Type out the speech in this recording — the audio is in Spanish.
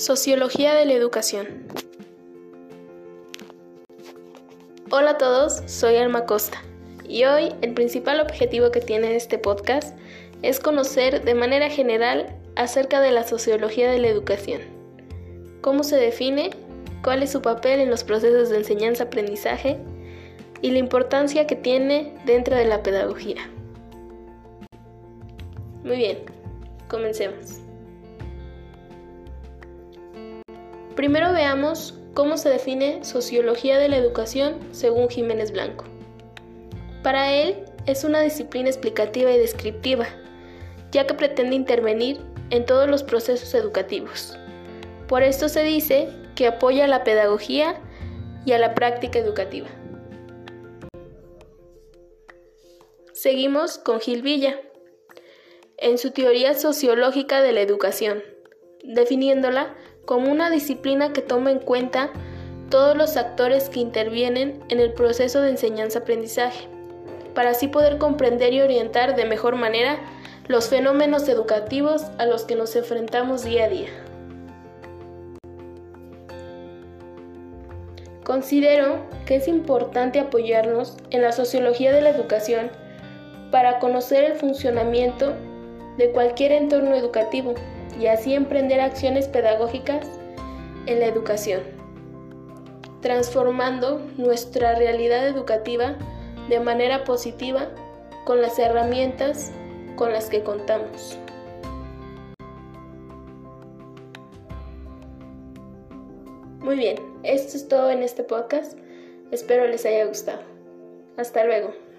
Sociología de la Educación. Hola a todos, soy Alma Costa y hoy el principal objetivo que tiene este podcast es conocer de manera general acerca de la sociología de la educación. Cómo se define, cuál es su papel en los procesos de enseñanza-aprendizaje y la importancia que tiene dentro de la pedagogía. Muy bien, comencemos. Primero veamos cómo se define sociología de la educación según Jiménez Blanco. Para él es una disciplina explicativa y descriptiva, ya que pretende intervenir en todos los procesos educativos. Por esto se dice que apoya a la pedagogía y a la práctica educativa. Seguimos con Gil Villa, en su teoría sociológica de la educación, definiéndola como una disciplina que toma en cuenta todos los actores que intervienen en el proceso de enseñanza-aprendizaje, para así poder comprender y orientar de mejor manera los fenómenos educativos a los que nos enfrentamos día a día. Considero que es importante apoyarnos en la sociología de la educación para conocer el funcionamiento de cualquier entorno educativo y así emprender acciones pedagógicas en la educación, transformando nuestra realidad educativa de manera positiva con las herramientas con las que contamos. Muy bien, esto es todo en este podcast. Espero les haya gustado. Hasta luego.